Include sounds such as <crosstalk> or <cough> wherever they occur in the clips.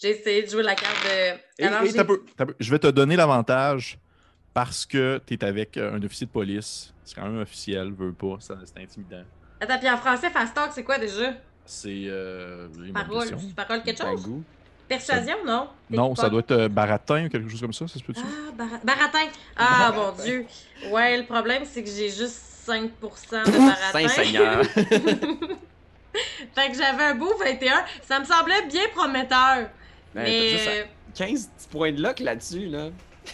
J'ai essayé de jouer la carte de. Et, Alors, et j'ai- t'as peu- t'as peu. Je vais te donner l'avantage parce que tu es avec un officier de police. C'est quand même officiel, veux pas, ça- c'est intimidant. Attends, puis en français, fast talk, c'est quoi déjà? C'est. Euh, Parole. Parole, quelque chose? Bagou. Persuasion, non? Non, ça doit être euh, baratin ou quelque chose comme ça, ça se peut-tu? Ah, bara- baratin. Ah, <laughs> mon Dieu. Ouais, le problème, c'est que j'ai juste 5% de baratin. Saint-Seigneur. <laughs> fait que j'avais un beau 21. Ça me semblait bien prometteur. Ben, mais. t'as juste 15 petits points de luck là-dessus, là. euh,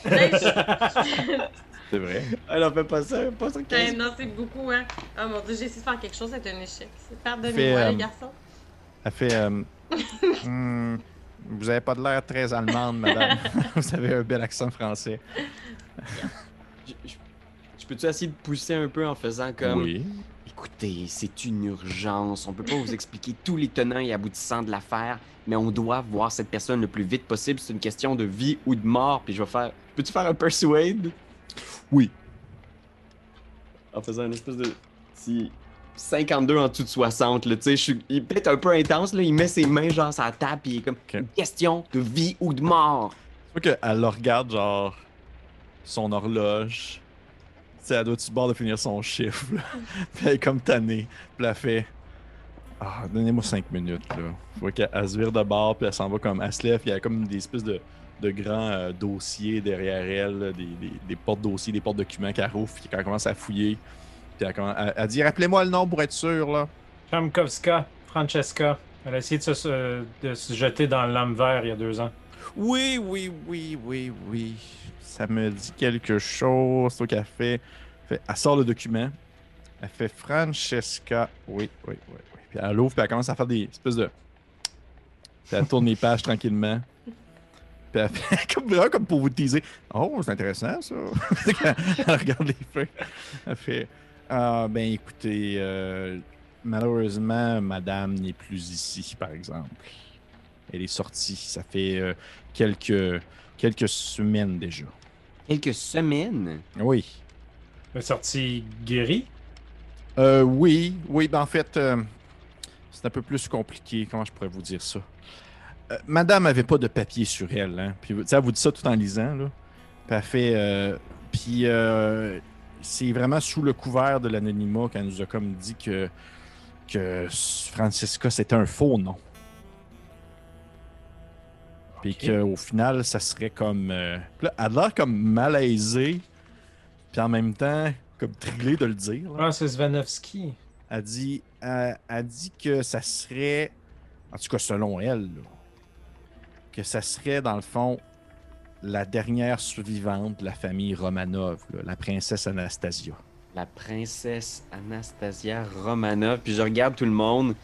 je- <laughs> C'est vrai. Elle en fait pas ça, pas sur 15. Ben, non, c'est beaucoup, hein. Oh mon dieu, j'ai essayé de faire quelque chose, c'est un échec. Pardonnez-moi, euh, les garçons. Elle fait. euh, <laughs> Hmm, vous avez pas de l'air très allemande, madame. <laughs> vous avez un bel accent français. Je, je- je peux-tu essayer de pousser un peu en faisant comme. Oui. Écoutez, c'est une urgence. On peut pas vous expliquer tous les tenants et aboutissants de l'affaire, mais on doit voir cette personne le plus vite possible. C'est une question de vie ou de mort. Puis je vais faire. Peux-tu faire un persuade? Oui. En faisant une espèce de. petit 52 en dessous de 60, là. Tu sais, je suis. Il est peut-être un peu intense, là. Il met ses mains, genre, sur la table, puis il est comme. Une question de vie ou de mort. Je vois qu'elle le regarde, genre, son horloge. Sais, elle doit-tu bord de finir son chiffre, là? <laughs> Puis elle est comme tannée. Puis elle fait Ah, donnez-moi cinq minutes, là. Je vois qu'elle elle se vire de bord, puis elle s'en va comme. Elle se lève, puis il y a comme des espèces de, de grands euh, dossiers derrière elle, là, des, des, des portes-dossiers, des portes-documents qu'elle rouvre, puis quand elle commence à fouiller. Puis elle, commence- elle- elle dit Rappelez-moi le nom pour être sûr, là. Chamkowska, Francesca. Elle a essayé de se, se- de se jeter dans le lame vert il y a deux ans. Oui, oui, oui, oui, oui. Ça me dit quelque chose. Elle sort le document. Elle fait Francesca. Oui, oui, oui, oui. Puis elle l'ouvre, puis elle commence à faire des espèces de. Elle tourne les pages tranquillement. Puis elle fait <laughs> comme, comme pour vous teaser. Oh, c'est intéressant ça. <laughs> elle regarde les feuilles. Elle fait Ah, ben écoutez, euh, malheureusement, madame n'est plus ici, par exemple. Elle est sortie. Ça fait euh, quelques, quelques semaines déjà. Quelques semaines? Oui. Elle est sortie guérie? Euh, oui, oui, ben en fait, euh, c'est un peu plus compliqué. Comment je pourrais vous dire ça? Euh, Madame avait pas de papier sur elle, hein. Puis, tu sais, elle vous dit ça tout en lisant, là. Puis elle fait. euh, puis euh, c'est vraiment sous le couvert de l'anonymat qu'elle nous a comme dit que, que Francisca, c'était un faux nom. Puis qu'au final, ça serait comme. euh, là, elle a l'air comme malaisée, puis en même temps, comme trillée de le dire. là. Ah, c'est Svanovski. Elle dit, elle, elle dit que ça serait, en tout cas selon elle, là, que ça serait dans le fond la dernière survivante de la famille Romanov, là, la princesse Anastasia. La princesse Anastasia Romanov. Puis je regarde tout le monde.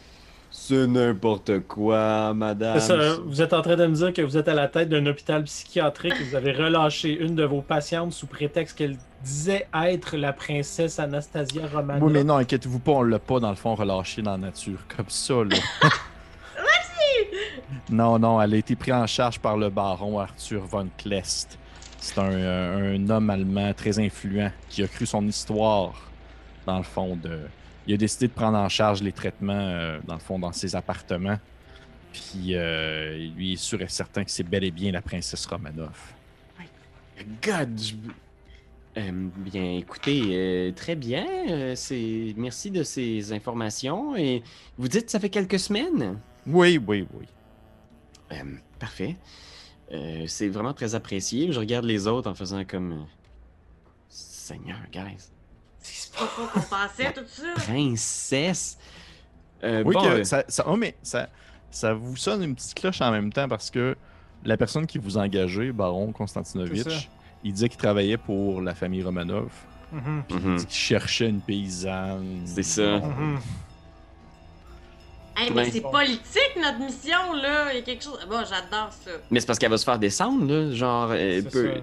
C'est n'importe quoi, madame. Ça, vous êtes en train de me dire que vous êtes à la tête d'un hôpital psychiatrique et vous avez relâché une de vos patientes sous prétexte qu'elle disait être la princesse Anastasia Romanov. Oui, mais non, inquiétez-vous pas, on l'a pas dans le fond relâché dans la nature comme ça, là. <laughs> non, non, elle a été prise en charge par le baron Arthur von Klest. C'est un, euh, un homme allemand très influent qui a cru son histoire, dans le fond, de... Il a décidé de prendre en charge les traitements, euh, dans le fond, dans ses appartements. Puis, euh, lui est sûr et certain que c'est bel et bien la princesse Romanov. God, je- Euh, bien, écoutez, euh, très bien. c'est merci de ces informations. Et vous dites que ça fait quelques semaines? Oui, oui, oui. Parfait. C'est vraiment très apprécié. Je regarde les autres en faisant comme. Seigneur, guys. C'est pas ça qu'on <laughs> pensait, tout ça. Princesse. Euh, Oui, bon, que euh, ça, ça, oh, mais ça, ça vous sonne une petite cloche en même temps parce que la personne qui vous engagé, Baron Konstantinovitch, il disait qu'il travaillait pour la famille Romanov. Mhm, mhm, Il cherchait une paysanne. C'est ça. mhm. Hey, mais c'est politique, notre mission, là. Il y a quelque chose. Bon, j'adore ça. Mais c'est parce qu'elle va se faire descendre, là. Genre, euh, C'est peu- ça.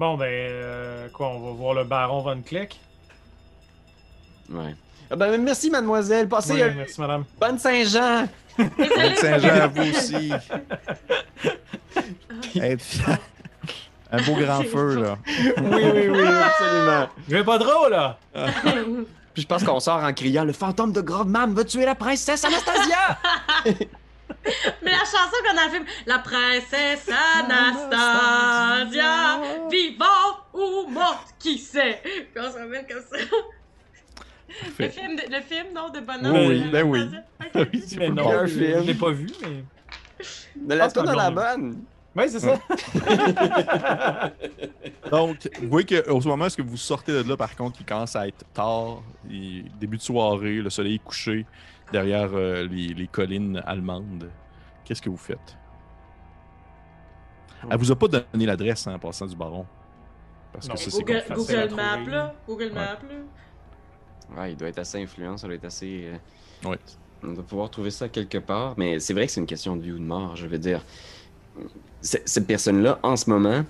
Bon, ben, euh, quoi, on va voir le baron Von Kleck? Ouais. Ah ben, merci, mademoiselle. Passez Oui, une merci, madame. bonne Saint-Jean. Bonne Saint-Jean à vous aussi. <laughs> Un beau grand feu, là. oui, oui, oui, absolument. Je vais pas drôle, là! Puis je pense qu'on sort en criant Le fantôme de Grovman va tuer la princesse Anastasia <laughs> Mais la chanson qu'on a fait, la princesse Anastasia, vivante ou morte, qui sait? Puis on se rappelle comme ça. Le film, de- le film, non, de bonhomme. Oui, oui, euh, ben oui. Anastasia? <laughs> Ok. Oui, c'est Mais pas non, un je film. je l'ai pas vu, mais. De la Ah, tourne la bon bonne. Oui, c'est ça. <laughs> Donc, vous voyez qu'au moment où vous sortez de là, par contre, il commence à être tard, il- début de soirée, le soleil est couché derrière euh, les, les collines allemandes. Qu'est-ce que vous faites? Elle vous a pas donné l'adresse hein, en passant du baron. Parce Non. que ça, c'est Google, comme Google Maps, là. Google Ouais. Maps, là. Ouais, il doit être assez influent, ça doit être assez. euh, Ouais. On doit pouvoir trouver ça quelque part. Mais c'est vrai que c'est une question de vie ou de mort, je veux dire. Cette personne-là, en ce moment,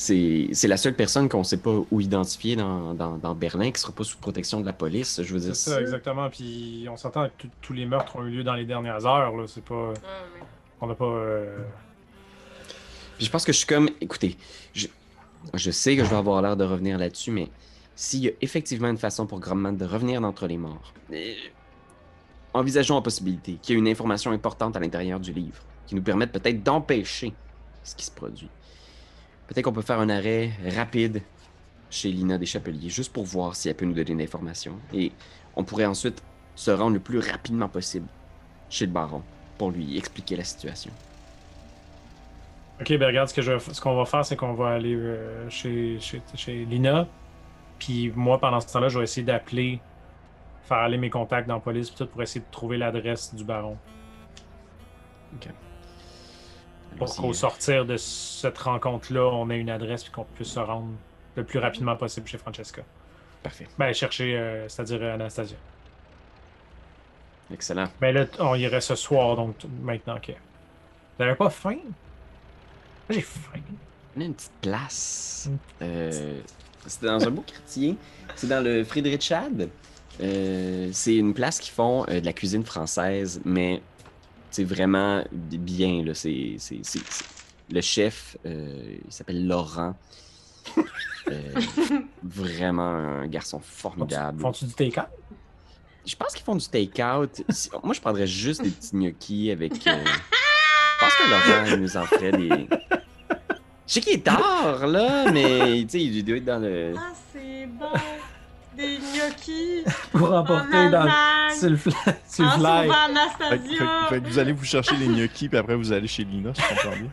c'est la seule personne qu'on sait pas où identifier dans, dans, dans Berlin qui sera pas sous protection de la police. Je veux dire, C'est ça, exactement. Puis on s'entend que tous les meurtres ont eu lieu dans les dernières heures. Là. C'est pas. On n'a pas. euh, Puis je pense que je suis comme, écoutez, je, je sais que je vais avoir l'air de revenir là-dessus, mais s'il y a effectivement une façon pour Grumman de revenir d'entre les morts, euh, envisageons la possibilité qu'il y ait une information importante à l'intérieur du livre qui nous permette peut-être d'empêcher ce qui se produit. Peut-être qu'on peut faire un arrêt rapide chez Lina des Chapeliers, juste pour voir si elle peut nous donner une information. Et on pourrait ensuite se rendre le plus rapidement possible chez le baron pour lui expliquer la situation. Ok, ben regarde, ce que je, ce qu'on va faire, c'est qu'on va aller euh, chez, chez, chez Lina. Puis moi, pendant ce temps-là, je vais essayer d'appeler, faire aller mes contacts dans la police, puis tout, pour essayer de trouver l'adresse du baron. Pour qu'au euh, sortir de cette rencontre-là, on ait une adresse, puis qu'on puisse se rendre le plus rapidement possible chez Francesca. Parfait. Ben, chercher, euh, c'est-à-dire euh, Anastasia. Excellent. Ben là, on irait ce soir, donc maintenant, ok. Vous avez pas faim? J'ai faim. On a une petite place. Euh, c'est dans un beau quartier. C'est dans le Friedrichshain. Euh, c'est une place qui font de la cuisine française, mais c'est vraiment bi- bien. Là. C'est, c'est- c'est- c'est- Le chef, euh, il s'appelle Laurent. Euh, <laughs> vraiment un garçon formidable. Font-tu du take Je pense qu'ils font du take-out. Si- Moi, je prendrais juste des petits gnocchis avec. euh, Je pense que Laurent, il nous en ferait des. Je sais qu'il est tard, là, mais tu sais, il doit être dans le. Ah, c'est bon. Des gnocchis. <laughs> pour emporter dans sur le fly. <laughs> Sur le En fly. Fait, que- Anastasia. fait- fait que vous allez vous chercher les gnocchis, puis après vous allez chez Lina, si je comprends bien.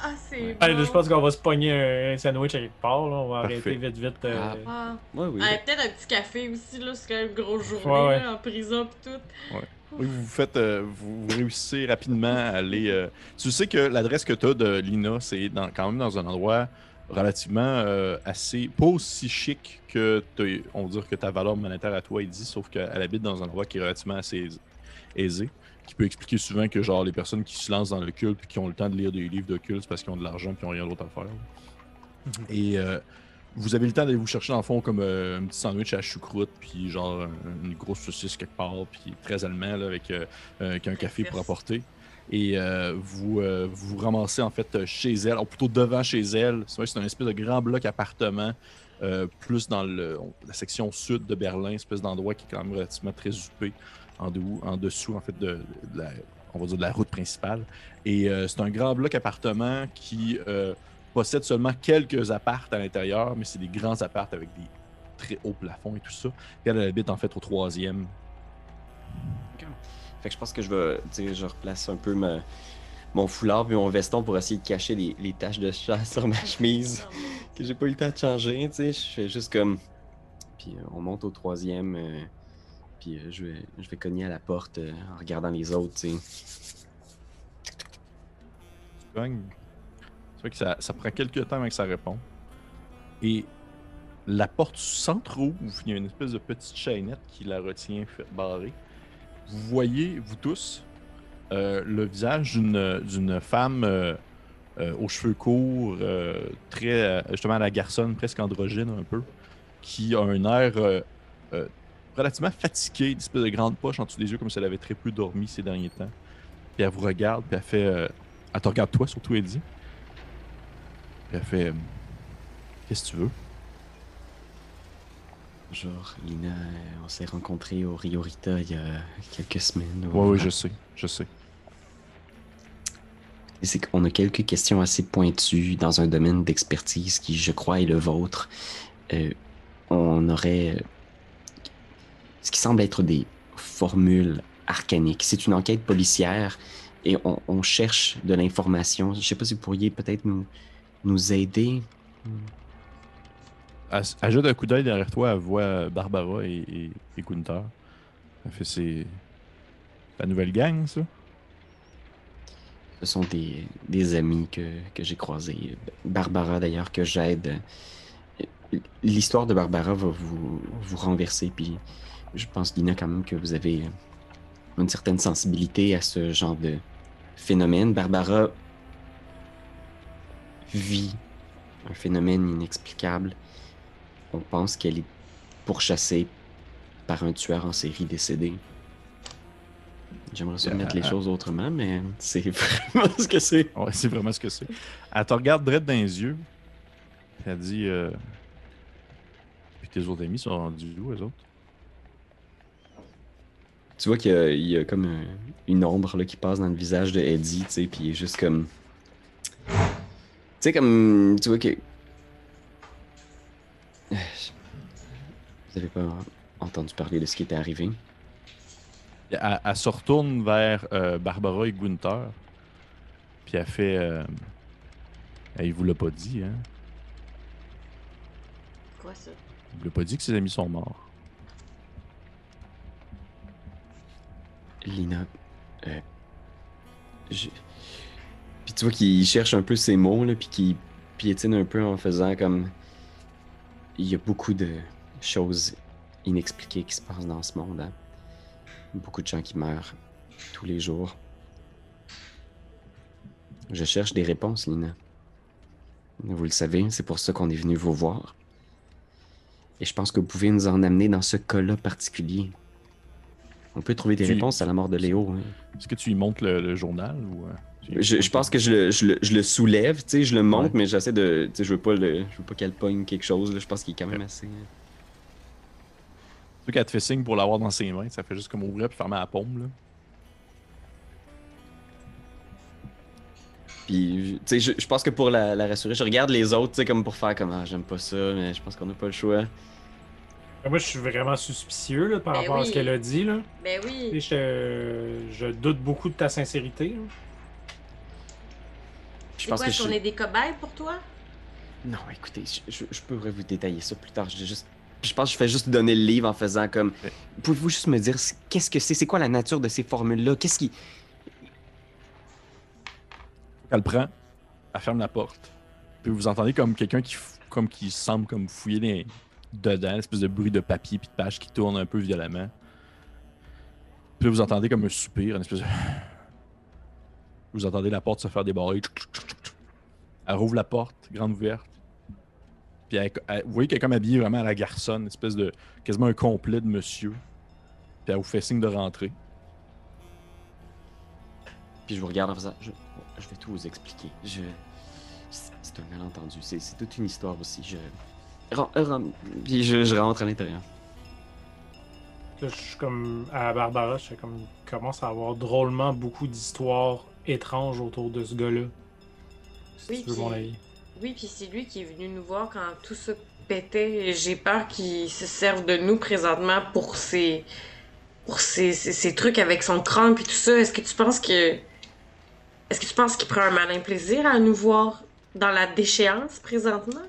Ah, c'est bon. Allez, là, je pense qu'on va se pogner un sandwich à quelque part. Là. On va Parfait. arrêter vite, vite. euh, Ah. Ah. Ouais, oui. Peut-être un petit café aussi, là. C'est quand même une grosse journée, Ouais, ouais. là, en prison pis tout. Oui, vous faites, euh, vous, vous réussissez rapidement à aller. euh, Tu sais que l'adresse que tu as de Lina, c'est dans, quand même dans un endroit relativement euh, assez. pas aussi chic que, on va dire que ta valeur monétaire à toi est dit, sauf qu'elle habite dans un endroit qui est relativement assez aisé-. Qui peut expliquer souvent que, genre, les personnes qui se lancent dans le culte puis qui ont le temps de lire des livres de culte, c'est parce qu'ils ont de l'argent puis ils n'ont rien d'autre à faire. Mhm. Et euh, vous avez le temps d'aller vous chercher, dans le fond, comme euh, un petit sandwich à choucroute, puis genre un- une grosse saucisse quelque part, puis très allemand, là, avec, euh, avec un café pour apporter. Et euh, vous, euh, vous vous ramassez, en fait, chez elle, ou plutôt devant chez elle. C'est vrai que c'est un espèce de grand bloc appartement, euh, plus dans la section sud de Berlin, espèce d'endroit qui est quand même relativement très huppé, en, dessous, en fait, de, la, on va dire de la route principale. Et c'est un grand bloc appartement qui possède seulement quelques appartes à l'intérieur, mais c'est des grands appartes avec des très hauts plafonds et tout ça. Elle habite en fait au troisième. Fait que je pense que je vais. Tu sais, je replace un peu ma- mon foulard puis mon veston pour essayer de cacher les, les taches de chat sur ma chemise <laughs> que j'ai pas eu le temps de changer. Tu sais, je fais juste comme. Puis euh, on monte au troisième. euh, puis euh, je, vais, je vais cogner à la porte euh, en regardant les autres, tu sais. Tu cognes. C'est vrai que ça, ça prend quelques temps avant que ça réponde. Et la porte s'entrouvre. Il y a une espèce de petite chaînette qui la retient barrée. Vous voyez, vous tous, euh, le visage d'une femme euh, euh, aux cheveux courts, euh, très justement à la garçonne, presque androgyne un peu, qui a un air relativement fatigué, une espèce de grande poche en dessous des yeux, comme si elle avait très peu dormi ces derniers temps. Puis elle vous regarde, puis elle fait. elle te regarde toi, surtout, elle. Puis elle fait. Qu'est-ce que tu veux? Bonjour, Lina. On s'est rencontrés au Rio Rita il y a quelques semaines. Ouais, oui, je sais, je sais. c'est qu'on a quelques questions assez pointues dans un domaine d'expertise qui, je crois, est le vôtre. Euh, on aurait euh, ce qui semble être des formules arcaniques. C'est une enquête policière et on, on cherche de l'information. Je sais pas si vous pourriez peut-être nous, nous aider. Aj- Ajoute un coup d'œil derrière toi, elle voit Barbara et, Gunther. Elle fait c'est. La nouvelle gang, ça? Ce sont des, des amis que, que j'ai croisés. Barbara, d'ailleurs, que j'aide. L'histoire de Barbara va vous, vous renverser. Puis je pense, Lina, quand même, que vous avez une certaine sensibilité à ce genre de phénomène. Barbara vit un phénomène inexplicable. On pense qu'elle est pourchassée par un tueur en série décédé. J'aimerais ça mettre les Euh, choses autrement, mais c'est <laughs> vraiment ce que c'est. Ouais, c'est vraiment ce que c'est. Elle te regarde direct dans les yeux. Elle dit euh... Puis tes autres amis sont rendus où, eux autres? Tu vois qu'il y a, il y a comme un- une ombre là, qui passe dans le visage de Eddie, tu sais, puis il est juste comme. Tu sais, comme. Tu vois que. Vous avez pas entendu parler de ce qui était arrivé? Elle, elle se retourne vers euh, Barbara et Gunther. Puis elle fait. Euh... Elle vous l'a pas dit, hein? Quoi ça? Il vous l'a pas dit que ses amis sont morts. Lina. Euh, je... Puis tu vois qu'il cherche un peu ses mots, là, puis qu'il piétine un peu en faisant comme. Il y a beaucoup de choses inexpliquées qui se passent dans ce monde. hein. Beaucoup de gens qui meurent tous les jours. Je cherche des réponses, Lina. Vous le savez, c'est pour ça qu'on est venu vous voir. Et je pense que vous pouvez nous en amener dans ce cas-là particulier. On peut trouver des Tu- réponses à la mort de Léo. hein. Est-ce que tu lui montres le, le journal ou. Je, je pense que je le, je le- je le soulève, tu sais, je le monte, Ouais. mais j'essaie de. Tu sais, je veux pas le. Je veux pas qu'elle pogne quelque chose. là. Je pense qu'il est quand même assez. hein. Tu vois qu'elle te fait signe pour l'avoir dans ses mains. Ça fait juste comme ouvrir puis fermer la paume, là. Puis, tu sais, je, je pense que pour la, la rassurer, je regarde les autres, tu sais, comme pour faire comme ah, j'aime pas ça, mais je pense qu'on a pas le choix. Moi, je suis vraiment suspicieux là, par Ben rapport à ce qu'elle a dit. Là. Ben oui. Je, je doute beaucoup de ta sincérité. là. Je C'est pense quoi, que est-ce je. qu'on est des cobayes pour toi? Non, écoutez, je, je, je pourrais vous détailler ça plus tard. Je, juste... je pense que je fais juste donner le livre en faisant comme. Ouais. Pouvez-vous juste me dire qu'est-ce que c'est? C'est quoi la nature de ces formules-là? Qu'est-ce qui. Elle le prend, elle ferme la porte. Puis vous entendez comme quelqu'un qui, comme qui semble comme fouiller les- dedans, une espèce de bruit de papier puis de page qui tourne un peu violemment. Puis là, vous entendez comme un soupir, une espèce de... Vous entendez la porte se faire débarrer. Elle rouvre la porte, grande ouverte. Puis elle- elle- vous voyez qu'elle est comme habillée vraiment à la garçonne, une espèce de... quasiment un complet de monsieur. Puis elle vous fait signe de rentrer. Puis je vous regarde en faisant. Je, je vais tout vous expliquer. Je. C'est un malentendu. C'est c'est toute une histoire aussi. Je. Euh, Puis je, je rentre à l'intérieur. Là, je suis comme à Barbara, je comme commence à avoir drôlement beaucoup d'histoires étranges autour de ce gars-là. Oui, puis- mon avis. Oui, puis c'est lui qui est venu nous voir quand tout ça pétait. Et J'ai peur qu'il se serve de nous présentement pour ses, pour ses, ses- ses trucs avec son crâne puis tout ça. Est-ce que tu penses que, est-ce que tu penses qu'il prend un malin plaisir à nous voir dans la déchéance présentement?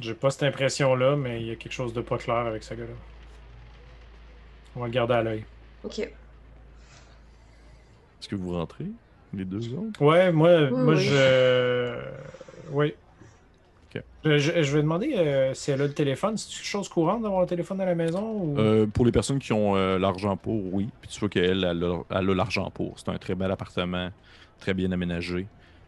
J'ai pas cette impression-là, mais il y a quelque chose de pas clair avec ce gars-là. On va le garder à l'œil. Ok. Est-ce que vous rentrez, les deux autres? Ouais, moi, Oui, moi oui. je. Oui. Ok. Je, vais demander euh, si elle a le téléphone. C'est quelque chose courante d'avoir le téléphone à la maison ou... Euh, pour les personnes qui ont euh, l'argent pour, oui. Puis tu vois qu'elle, elle a, elle a l'argent pour. C'est un très bel appartement, très bien aménagé,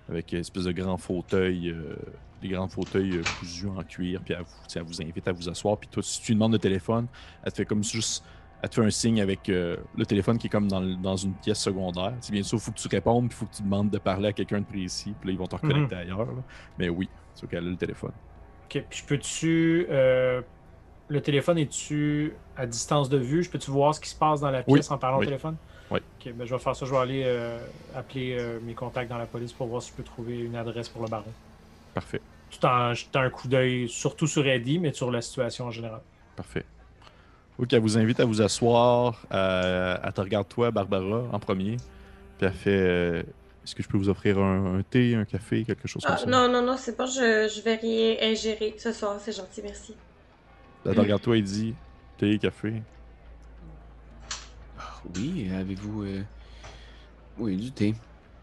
avec une espèce de grand fauteuil, euh, des grands fauteuils cousus en cuir. Puis elle vous, elle vous invite à vous asseoir. Puis toi, si tu lui demandes le téléphone, elle te fait comme juste. Elle te fait un signe avec euh, le téléphone qui est comme dans, une pièce secondaire. C'est bien sûr, il faut que tu répondes, puis il faut que tu demandes de parler à quelqu'un de précis. Puis là, ils vont te reconnecter ailleurs. là. Mais oui, c'est qu'elle a le téléphone. Ok, puis je peux-tu. euh, le téléphone est-tu à distance de vue? Je peux-tu voir ce qui se passe dans la Oui, pièce en parlant oui. au téléphone? Ok, ben je vais faire ça. Je vais aller euh, appeler mes contacts dans la police pour voir si je peux trouver une adresse pour le baron. Parfait. En jetant un coup d'œil, surtout sur Eddie, mais sur la situation en général. Parfait. Ok, elle vous invite à vous asseoir. euh, elle te regarde toi, Barbara, en premier. Puis elle fait euh, Est-ce que je peux vous offrir un, un thé, un café, quelque chose comme Ah, ça? non, non, non, c'est pas, je, je vais rien ingérer ce soir, c'est gentil, merci. Elle te regarde toi et dit Thé, café. Oui, avez-vous. euh, Oui, du thé.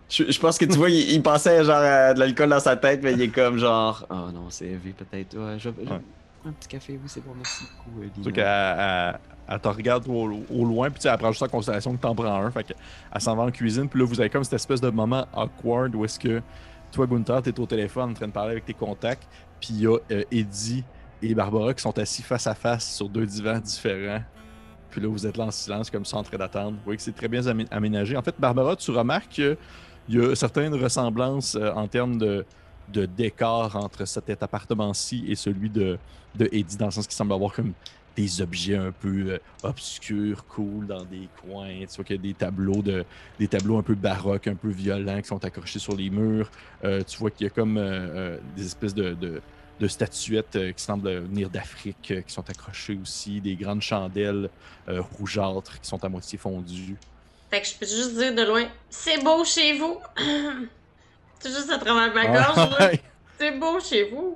Je, je pense que tu vois, il, il pensait genre à de l'alcool dans sa tête, mais il est comme genre. Oh non, c'est élevé peut-être. Ouais, je, je- Ouais. Un petit café, oui, c'est bon, merci beaucoup. euh, Lina. elle- te regarde au, loin, puis elle prend juste en considération que t'en prends un. Fait qu'elle s'en va en cuisine, puis là, vous avez comme cette espèce de moment awkward où est-ce que toi, Gunther, t'es au téléphone en train de parler avec tes contacts, puis il y a euh, Eddie et Barbara qui sont assis face à face sur deux divans différents. Puis là, vous êtes là en silence, comme ça, en train d'attendre. Vous voyez que c'est très bien amé- aménagé. En fait, Barbara, tu remarques qu'il y a certaines ressemblances euh, en termes de, de décor entre cet appartement-ci et celui de, de Eddie, dans le sens qu'il semble avoir comme des objets un peu euh, obscurs, cool dans des coins. Tu vois qu'il y a des tableaux de des tableaux un peu baroques, un peu violents qui sont accrochés sur les murs. Euh, tu vois qu'il y a comme euh, des espèces de, de, statuettes qui semblent venir d'Afrique qui sont accrochées aussi, des grandes chandelles rougeâtres qui sont à moitié fondues. Fait que je peux juste dire de loin, c'est beau chez vous. <clears throat> c'est juste à travers ma gorge, là. Ouais. C'est beau chez vous.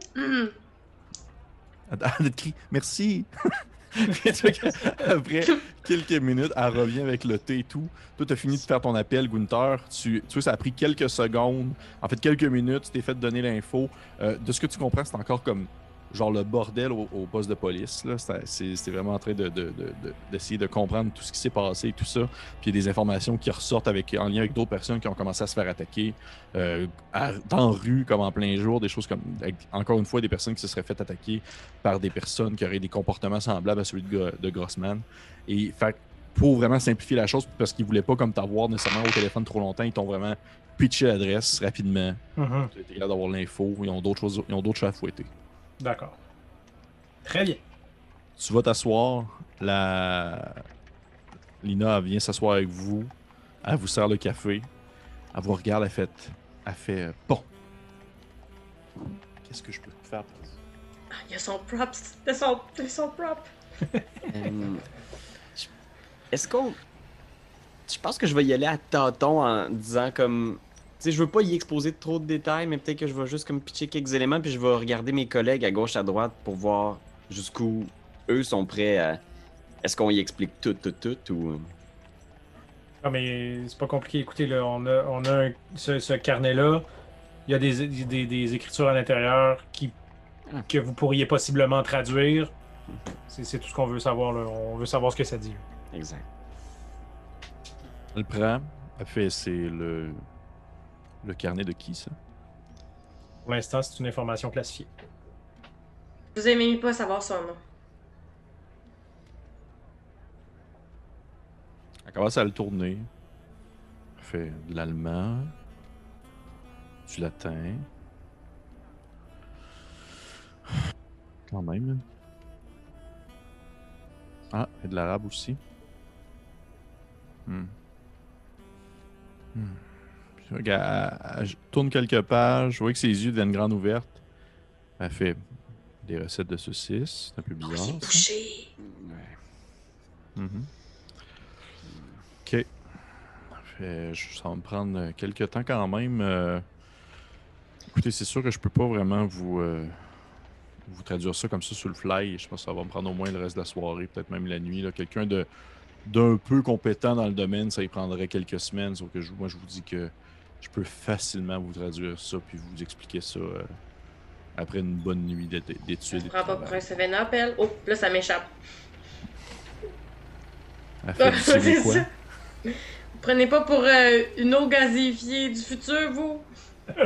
Elle te crie merci. <laughs> Qu'après quelques minutes, elle revient avec le thé et tout. Toi, tu as fini de faire ton appel, Gunther. Tu, tu vois, ça a pris quelques secondes. En fait, quelques minutes, tu t'es fait donner l'info. Euh, de ce que tu comprends, c'est encore comme genre le bordel au, au poste de police. c'est vraiment en train de- de- de- de- d'essayer de, comprendre tout ce qui s'est passé et tout ça. Puis il y a des informations qui ressortent avec, en lien avec d'autres personnes qui ont commencé à se faire attaquer euh, à- dans la rue, comme en plein jour, des choses comme, avec, encore une fois, des personnes qui se seraient fait attaquer par des personnes qui auraient des comportements semblables à celui de, Gro- de Grossman. Et fait, pour vraiment simplifier la chose, parce qu'ils voulaient pas comme t'avoir nécésairement au téléphone trop longtemps, ils t'ont vraiment pitché l'adresse rapidement. Mhm. Tu capable d'avoir l'info. Ils ont d'autres choses, ils ont d'autres choses à fouetter. D'accord. Très bien. Tu vas t'asseoir. La... Lina elle vient s'asseoir avec vous. Elle vous sert le café. Elle vous regarde, elle fait. Elle fait. euh, Bon. Qu'est-ce que je peux faire pour ça? Ah, il y a son props. Il y a son, il y a son prop. <laughs> Euh, Est-ce qu'on. Je pense que je vais y aller à tâtons en disant comme. Sais, je veux pas y exposer trop de détails, mais peut-être que je vais juste comme pitcher quelques éléments, puis je vais regarder mes collègues à gauche, à droite pour voir jusqu'où eux sont prêts à. Est-ce qu'on y explique tout, tout, tout, ou. Ah, mais c'est pas compliqué. Écoutez, là, on a, on a un- ce, ce carnet-là. Il y a des, des, des écritures à l'intérieur qui, Ah. que vous pourriez possiblement traduire. C'est c'est tout ce qu'on veut savoir. Là. On veut savoir ce que ça dit. Exact. Elle le prend. Elle fait. C'est le. Le carnet de qui, ça? Pour l'instant, c'est une information classifiée. Vous aimez pas savoir son nom. Elle commence à le tourner. Elle fait de l'allemand. Du latin. Quand même. Ah, et de l'arabe aussi. Hmm. Hmm. Regarde, elle- elle tourne quelques pages. Je vois que ses yeux deviennent grandes ouvertes. Elle fait des recettes de saucisses. C'est un peu Oh, bizarre. bouché. Ouais. Mhm. Ok. Fait, je- ça va me prendre quelques temps quand même. euh. Écoutez, c'est sûr que je peux pas vraiment vous, euh, vous traduire ça comme ça sur le fly. Je pense que ça va me prendre au moins le reste de la soirée, peut-être même la nuit. Quelqu'un de d'un peu compétent dans le domaine, ça y prendrait quelques semaines. Sauf que je- moi, je vous dis que je peux facilement vous traduire ça puis vous expliquer ça euh, après une bonne nuit d'é- d'études. et de Prends pas pour un Seven Appel. Oh, là, ça m'échappe. <laughs> Prenez pas pour euh, une eau gazifiée du futur, vous? <laughs>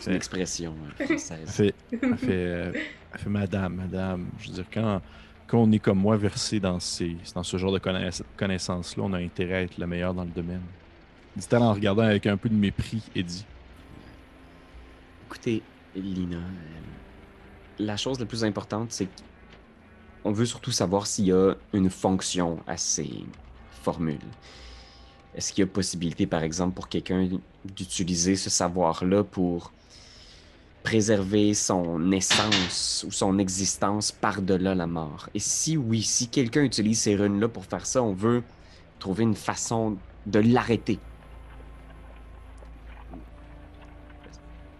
C'est une expression française. Elle fait, elle fait, euh, elle fait madame, madame. Je veux dire, quand, quand on est comme moi versé dans, ces, dans ce genre de connaiss- connaissances-là, on a intérêt à être le meilleur dans le domaine. Dit-elle en regardant avec un peu de mépris, Eddie. Écoutez, Lina, euh, la chose la plus importante, c'est qu'on veut surtout savoir s'il y a une fonction à ces formule. Est-ce qu'il y a possibilité, par exemple, pour quelqu'un d'utiliser ce savoir-là pour préserver son essence ou son existence par-delà la mort? Et si oui, si quelqu'un utilise ces runes-là pour faire ça, on veut trouver une façon de l'arrêter.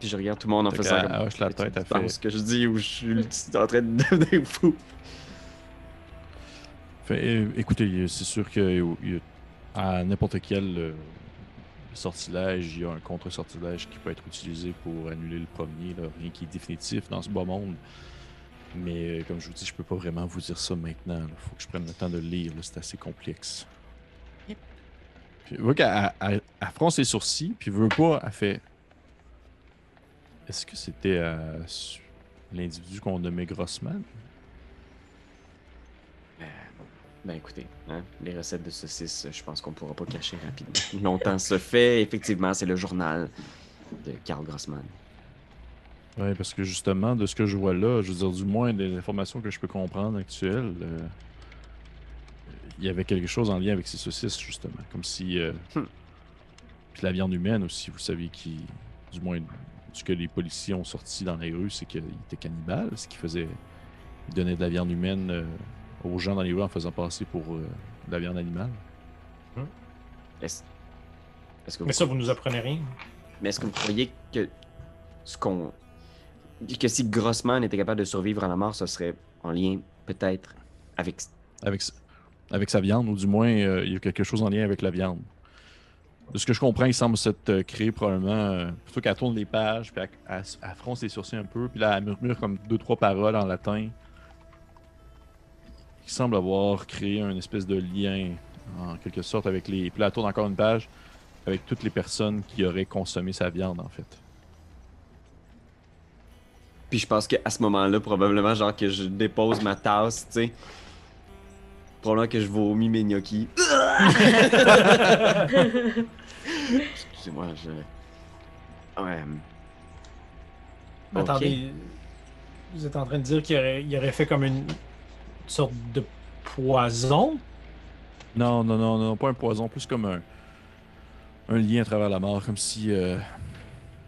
Puis je regarde tout le monde en Fait faisant comme, hoche la tête, penses fait- ce que je dis ou je suis en train de <laughs> devenir fou? Fait, euh, écoutez, euh, c'est sûr que euh, à n'importe quel euh, sortilège, il y a un contre-sortilège qui peut être utilisé pour annuler le premier. là. Rien qui est définitif dans ce bas monde. Mais euh, comme je vous dis, je peux pas vraiment vous dire ça maintenant. Il faut que je prenne le temps de le lire. C'est assez complexe. Puis, vous voyez qu'elle elle- elle fronce les sourcils, puis veut pas, elle fait. Est-ce que c'était euh, l'individu qu'on nommait Grossman? Ben écoutez, hein, les recettes de saucisses, je pense qu'on pourra pas cacher rapidement. Longtemps se fait, effectivement, c'est le journal de Karl Grossman. Oui, parce que justement, de ce que je vois là, je veux dire, du moins des informations que je peux comprendre actuelles, euh, il y avait quelque chose en lien avec ces saucisses, justement. Comme si. euh, Hmm. Puis la viande humaine aussi, vous savez, qui. Du moins, ce que les policiers ont sorti dans les rues, c'est qu'il était cannibale, ce qu'il faisait. Il donnait de la viande humaine euh, aux gens dans les rues en faisant passer pour euh, de la viande animale. Est-ce est-ce que, vous... Mais ça, vous nous apprenez rien. Mais est-ce que vous croyez que ce qu'on. que si Grossman était capable de survivre à la mort, ce serait en lien peut-être avec. avec, avec sa viande, ou du moins, euh, il y a quelque chose en lien avec la viande? De ce que je comprends, il semble s'être créé probablement, euh, plutôt qu'elle tourne les pages, puis elle, elle fronce les sourcils un peu, puis là, elle murmure comme deux, trois paroles en latin. Il semble avoir créé un espèce de lien, en quelque sorte, avec les... Puis là, elle tourne encore une page, avec toutes les personnes qui auraient consommé sa viande, en fait. Puis je pense qu'à ce moment-là, probablement, genre que je dépose ma tasse, tu sais. Probablement que je vomis mes gnocchis. <laughs> Excusez-moi, je. Ouais. Attendez, vous êtes en train de dire qu'il aurait, il aurait fait comme une sorte de poison? Non, non, non, non, pas un poison, plus comme un, un lien à travers la mort, comme si, euh,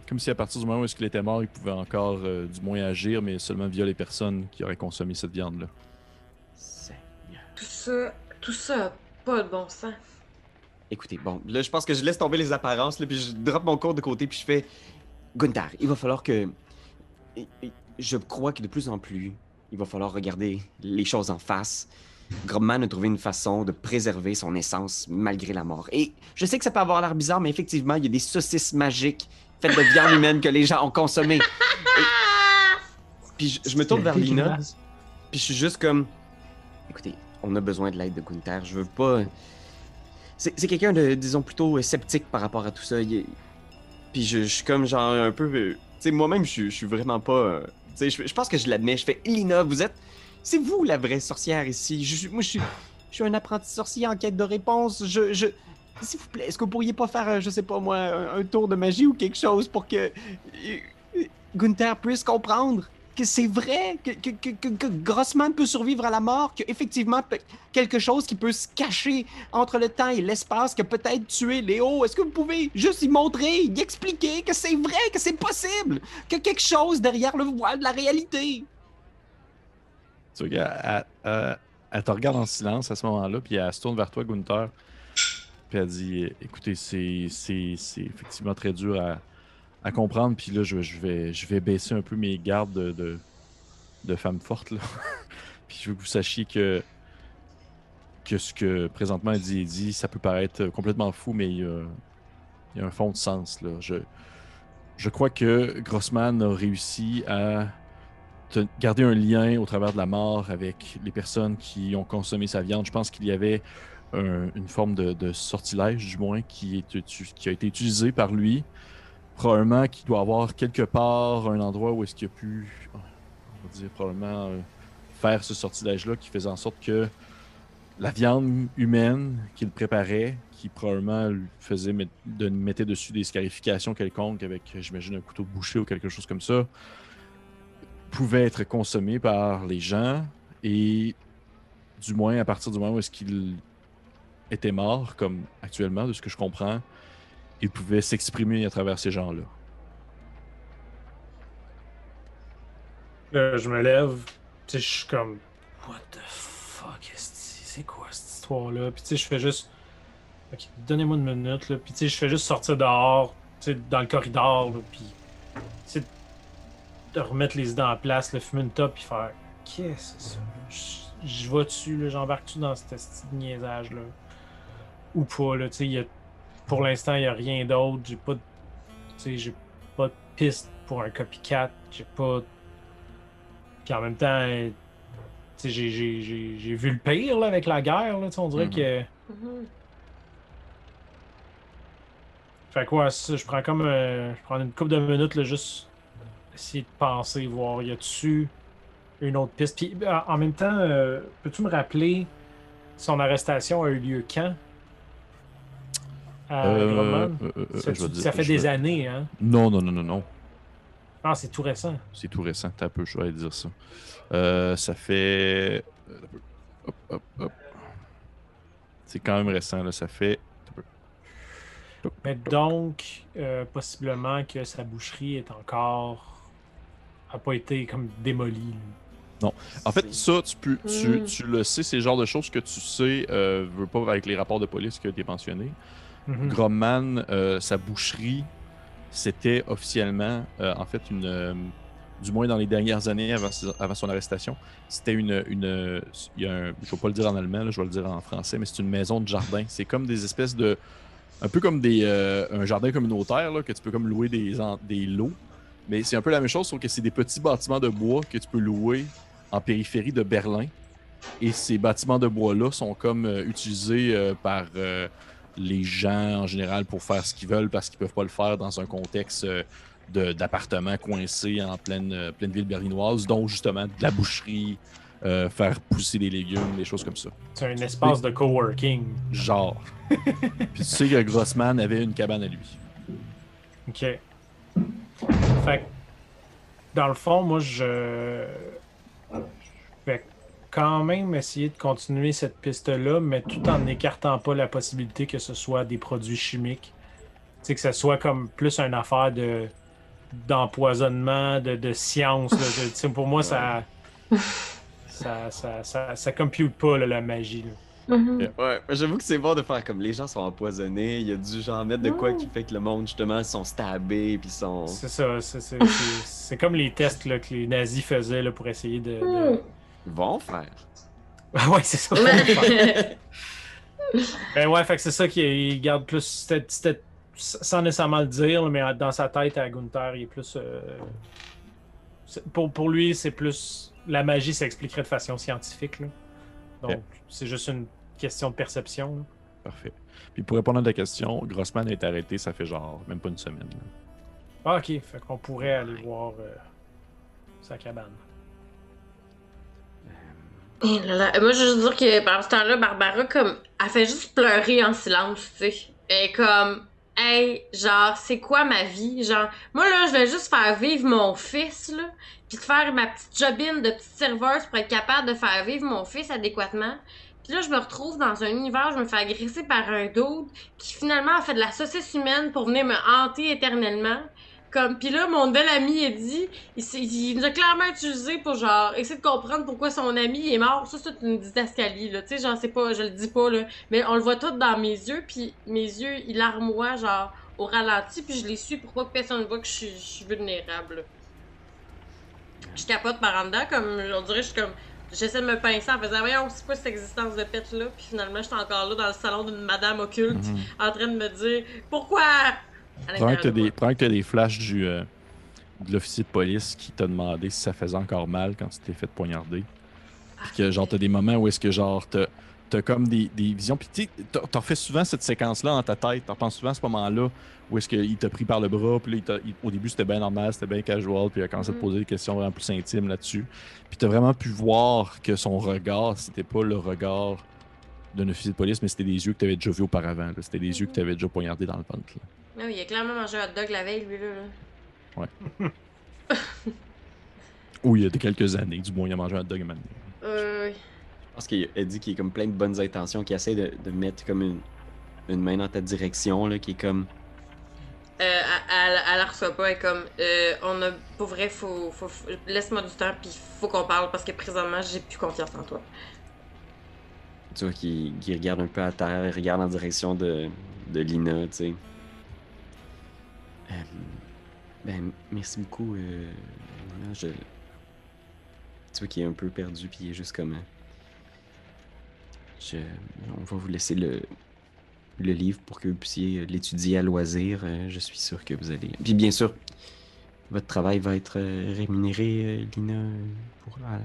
comme si à partir du moment où est-ce qu'il était mort, il pouvait encore euh, du moins agir, mais seulement via les personnes qui auraient consommé cette viande-là. Seigneur. Tout ça, a pas de bon sens. Écoutez, bon, là, je pense que je laisse tomber les apparences, puis je drop mon cours de côté, puis je fais Gunther, il va falloir que. Je crois que de plus en plus, il va falloir regarder les choses en face. Grobman a trouvé une façon de préserver son essence malgré la mort. Et je sais que ça peut avoir l'air bizarre, mais effectivement, il y a des saucisses magiques faites de viande humaine que les gens ont consommées. Puis je, je me tourne vers Lina, puis je suis juste comme. Écoutez, on a besoin de l'aide de Gunther. Je veux pas. C'est quelqu'un de, disons, plutôt euh, sceptique par rapport à tout ça. Il Puis je, suis comme genre un peu. euh, Tu sais, moi-même, je, suis- vraiment pas. euh, Tu sais, je, pense que je l'admets. Je fais Lina, vous êtes. C'est vous la vraie sorcière ici. Je, moi, je suis, je suis un apprenti sorcier en quête de réponse. Je. je... S'il vous plaît, est-ce que vous pourriez pas faire, je sais pas moi, un, tour de magie ou quelque chose pour que. Gunther puisse comprendre? Que c'est vrai, que, Grossman peut survivre à la mort, qu'effectivement pe- quelque chose qui peut se cacher entre le temps et l'espace, que peut-être tuer Léo. Est-ce que vous pouvez juste y montrer, y expliquer que c'est vrai, que c'est possible, que quelque chose derrière le voile de la réalité? Tu vois elle, elle- te regarde en silence à ce moment-là, puis elle se tourne vers toi, Gunther. Puis elle dit Écoutez, c'est effectivement très dur à, à comprendre. Puis là, je, je vais, je vais baisser un peu mes gardes de, de, femme forte. Là. <laughs> puis je veux que vous sachiez que, que ce que présentement elle dit, dit, ça peut paraître complètement fou, mais il y a, un fond de sens. Là. Je, je crois que Grossman a réussi à garder un lien au travers de la mort avec les personnes qui ont consommé sa viande. Je pense qu'il y avait un- une forme de, sortilège, du moins, qui, qui a été utilisé par lui. Probablement qu'il doit avoir quelque part un endroit où est-ce qu'il a pu, on va dire, probablement euh, faire ce sortilège-là qui faisait en sorte que la viande humaine qu'il préparait, qui probablement lui faisait de, mettait dessus des scarifications quelconques avec, j'imagine, un couteau bouché ou quelque chose comme ça, pouvait être consommé par les gens et du moins à partir du moment où est-ce qu'il était mort, comme actuellement, de ce que je comprends, il pouvait s'exprimer à travers ces gens-là. Là, je me lève, je suis comme, what the fuck, c'est quoi cette histoire-là? Puis tu sais, je fais juste, ok, donnez-moi une minute, là. Puis tu sais, je fais juste sortir dehors, tu sais, dans le corridor, puis tu sais, de remettre les idées en place, le fumer une top, puis faire, qu'est-ce que c'est ça? Je- Je vais dessus, là, j'embarque-tu dans cette niaisage-là? Ou pas, là, tu sais, il y a- pour l'instant, il n'y a rien d'autre, j'ai pas de, tu sais, j'ai pas de piste pour un copycat, j'ai pas puis en même temps, euh, j'ai- j'ai j'ai- j'ai vu le pire là, avec la guerre. Là, on dirait Mhm. que. Mhm. Fait quoi, je prends comme. euh, je prends une couple de minutes, là, juste essayer de penser, voir, y a-tu une autre piste? Puis en- en même temps, euh, peux-tu me rappeler son arrestation a eu lieu quand? Euh, euh, euh, ça, tu- dire- fait des années, hein? Non, non, non, non, non. Ah, c'est tout récent. C'est tout récent. T'as un peu, je vais dire ça. Euh, ça fait. Hop, hop, hop. C'est quand même récent, là. Ça fait. Mais donc, euh, possiblement que sa boucherie est encore. a pas été comme démolie. là. En fait, ça, tu, peux, tu, Mm. tu le sais, c'est le genre de choses que tu sais, euh, veux pas avec les rapports de police qui ont été mentionnés. Mhm. Gromman, euh, sa boucherie, c'était officiellement, euh, en fait, une. euh, du moins dans les dernières années avant, son arrestation, c'était une. une il y a un, je ne vais pas le dire en allemand, je vais le dire en français, mais c'est une maison de jardin. C'est comme des espèces de. Un peu comme des, un jardin communautaire, là, que tu peux comme louer des, des lots. Mais c'est un peu la même chose, sauf que c'est des petits bâtiments de bois que tu peux louer en périphérie de Berlin. Et ces bâtiments de bois-là sont comme utilisés par les gens en général pour faire ce qu'ils veulent parce qu'ils peuvent pas le faire dans un contexte euh, de- d'appartements coincés en pleine, euh, pleine ville berlinoise, dont justement de la boucherie, euh, faire pousser des légumes, des choses comme ça. C'est un espace de coworking. Genre. <laughs> Puis tu sais que Grossman avait une cabane à lui. Ok. Fait que, dans le fond, moi, je. Quand même essayer de continuer cette piste-là, mais tout en n'écartant pas la possibilité que ce soit des produits chimiques. Tu sais, que ce soit comme plus une affaire de d'empoisonnement, de, de science. là. Sais, pour moi, ça, <laughs> ça, ça, ça, ça compute pas là, la magie. là. Mhm. Ouais, j'avoue que c'est bon de faire comme les gens sont empoisonnés, il y a du genre mettre de quoi qui fait que le monde justement sont stabés puis sont. C'est ça. c'est- c'est- <laughs> c'est- C'est comme les tests là, que les nazis faisaient là, pour essayer de. de-. Ils vont faire. Ah ouais, c'est ça. <laughs> ben ouais, fait que c'est ça qui garde plus. c'était- c'était- sans nécessairement le dire, mais dans sa tête à Gunther, il est plus. euh, pour, pour lui, c'est plus. La magie s'expliquerait de façon scientifique. là. Donc, Yeah. c'est juste une question de perception. là. Parfait. Puis pour répondre à ta question, Grossman a été arrêté, ça fait genre même pas une semaine. là. Ah, ok, fait qu'on pourrait aller voir euh, sa cabane. Eh. Moi, je veux juste dire que pendant ce temps-là, Barbara, comme, elle fait juste pleurer en silence, tu sais. Est comme, hey, genre, c'est quoi ma vie? Genre, moi, là, je vais juste faire vivre mon fils, là, puis faire ma petite jobine de petite serveuse pour être capable de faire vivre mon fils adéquatement. Puis là, je me retrouve dans un univers, je me fais agresser par un dude qui finalement a fait de la saucisse humaine pour venir me hanter éternellement. Comme, puis là, mon bel ami, il dit, il, il nous a clairement utilisé pour genre essayer de comprendre pourquoi son ami est mort. Ça, c'est une didascalie, là. Tu sais, genre, c'est pas, je le dis pas, là. Mais on le voit tout dans mes yeux, puis mes yeux, il larmoie, genre, au ralenti, puis je les suis pour pas que personne voit que je suis, je suis vulnérable? là. Je capote par en dedans, comme, on dirait, je suis comme, j'essaie de me pincer en faisant, voyons, c'est quoi cette existence de pète là, puis finalement, j'étais encore là dans le salon d'une madame occulte, Mhm. en train de me dire, pourquoi? Pendant que de moi. des, flashs du, euh, de l'officier de police qui t'a demandé si ça faisait encore mal quand tu t'es fait poignarder. Puis que genre t'as des moments où est-ce que genre t'as t'as comme des, des visions. Puis tu t'en fais souvent cette séquence-là dans ta tête. T'en penses souvent à ce moment-là où est-ce qu'il t'a pris par le bras. Puis là, il t'a- il- au début c'était bien normal, c'était bien casual. Puis il a commencé à te Mhm. poser des questions vraiment plus intimes là-dessus. Puis t'as vraiment pu voir que son regard, c'était pas le regard d'un officier de police, mais c'était des yeux que t'avais déjà vus auparavant. C'était des yeux que t'avais déjà poignardé dans le ventre. là. Ah oui, il a clairement mangé un hot dog la veille, lui, là. là. <laughs> Ou il y a de quelques années, du moins, il a mangé un hot dog à un moment donné. Euh, pense qu'elle dit qu'il est comme plein de bonnes intentions, qu'il essaie de, de mettre comme une, une main dans ta direction, là, qui est comme. Euh, elle, elle, elle la reçoit pas, elle est comme, euh, on a, pour vrai, faut, faut, faut- laisse-moi du temps, puis faut qu'on parle, parce que présentement, j'ai plus confiance en toi. Tu vois, qui, qui regarde un peu à terre, il regarde en direction de, de Lina, tu sais. Euh, ben, merci beaucoup, euh, Lina. Je... Tu vois qu'il est un peu perdu, puis il est juste comme. euh, Je... On va vous laisser le, le livre pour que vous puissiez l'étudier à loisir. Euh, je suis sûr que vous allez. Puis bien sûr, votre travail va être rémunéré, Lina, pour, à,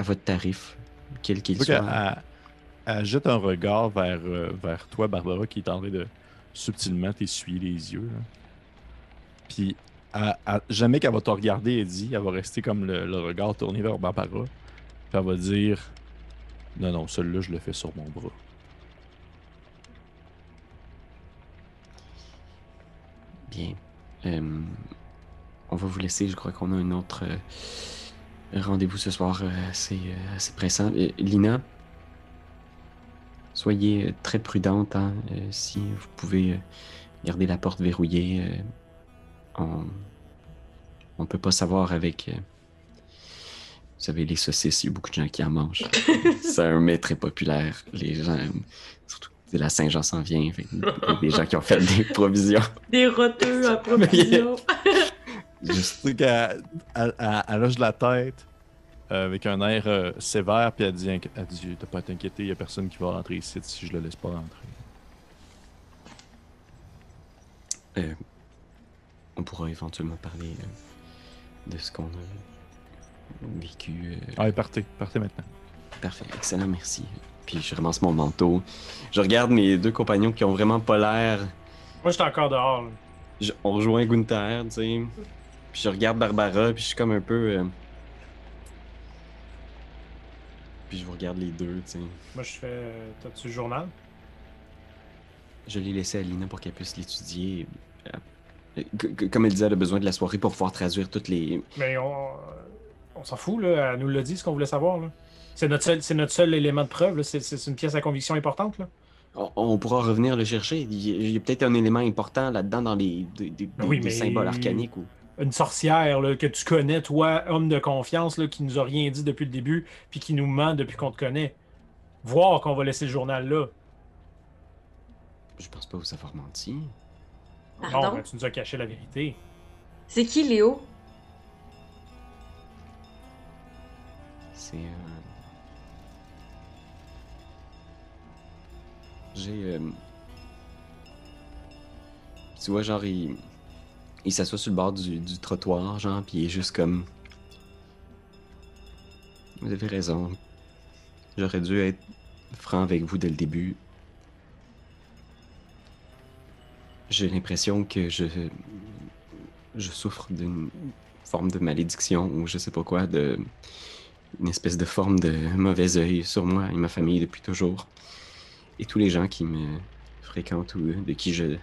à votre tarif, quel qu'il soit. elle, elle jette un regard vers, vers toi, Barbara, qui est en train de subtilement t'essuyer les yeux. là. Puis, jamais qu'elle va te regarder, dit, elle va rester comme le, regard tourné vers Barbara. Puis elle va dire Non, non, celui-là, je le fais sur mon bras. Bien. Euh, on va vous laisser. Je crois qu'on a un autre euh, rendez-vous ce soir euh, assez, pressant. Lina, soyez très prudente. hein, si vous pouvez garder la porte verrouillée, on on peut pas savoir avec. euh, vous savez, les saucisses, il y a beaucoup de gens qui en mangent. <laughs> C'est un mets très populaire. Les gens, surtout que la Saint-Jean s'en vient. fait que Il y a des gens qui ont fait des provisions. Des roteux <laughs> à provision. Juste qu'elle elle, elle- elle hoche la tête euh, avec un air euh, sévère, puis elle dit, elle dit T'as pas à t'inquiéter, il y a personne qui va rentrer ici si je le laisse pas rentrer. Euh, on pourra éventuellement parler euh, de ce qu'on a vécu. euh, Allez, partez, partez maintenant. Parfait, excellent, merci. Puis je ramasse mon manteau. Je regarde mes deux compagnons qui ont vraiment pas l'air. Moi, j'étais encore dehors. là. Je- On rejoint Gunther, tu sais. Puis je regarde Barbara, puis je suis comme un peu. euh, Puis je vous regarde les deux, tu sais. Moi, je fais. T'as-tu le journal? Je l'ai laissé à Lina pour qu'elle puisse l'étudier. Comme elle disait, elle a besoin de la soirée pour pouvoir traduire toutes les, Mais on, on s'en fout, là. Elle nous l'a dit, ce qu'on voulait savoir, là. C'est notre, seul, c'est notre seul élément de preuve, là. C'est, c'est une pièce à conviction importante, là. On, on pourra revenir le chercher. Il y a, peut-être un élément important là-dedans dans les des, des- oui, des mais- symboles arcaniques. Ou... Une sorcière, là, que tu connais, toi, homme de confiance, là, qui nous a rien dit depuis le début, puis qui nous ment depuis qu'on te connaît. Voir qu'on va laisser le journal là. Je pense pas vous avoir menti. Non, tu nous as caché la vérité. C'est qui, Léo? C'est. euh, J'ai. euh, Tu vois, genre, il. Il s'assoit sur le bord du, du trottoir, genre, puis il est juste comme. Vous avez raison. J'aurais dû être franc avec vous dès le début. J'ai l'impression que je. Je souffre d'une forme de malédiction ou je sais pas quoi, de. Espèce de forme de mauvais œil sur moi et ma famille depuis toujours. Et tous les gens qui me fréquentent ou de qui je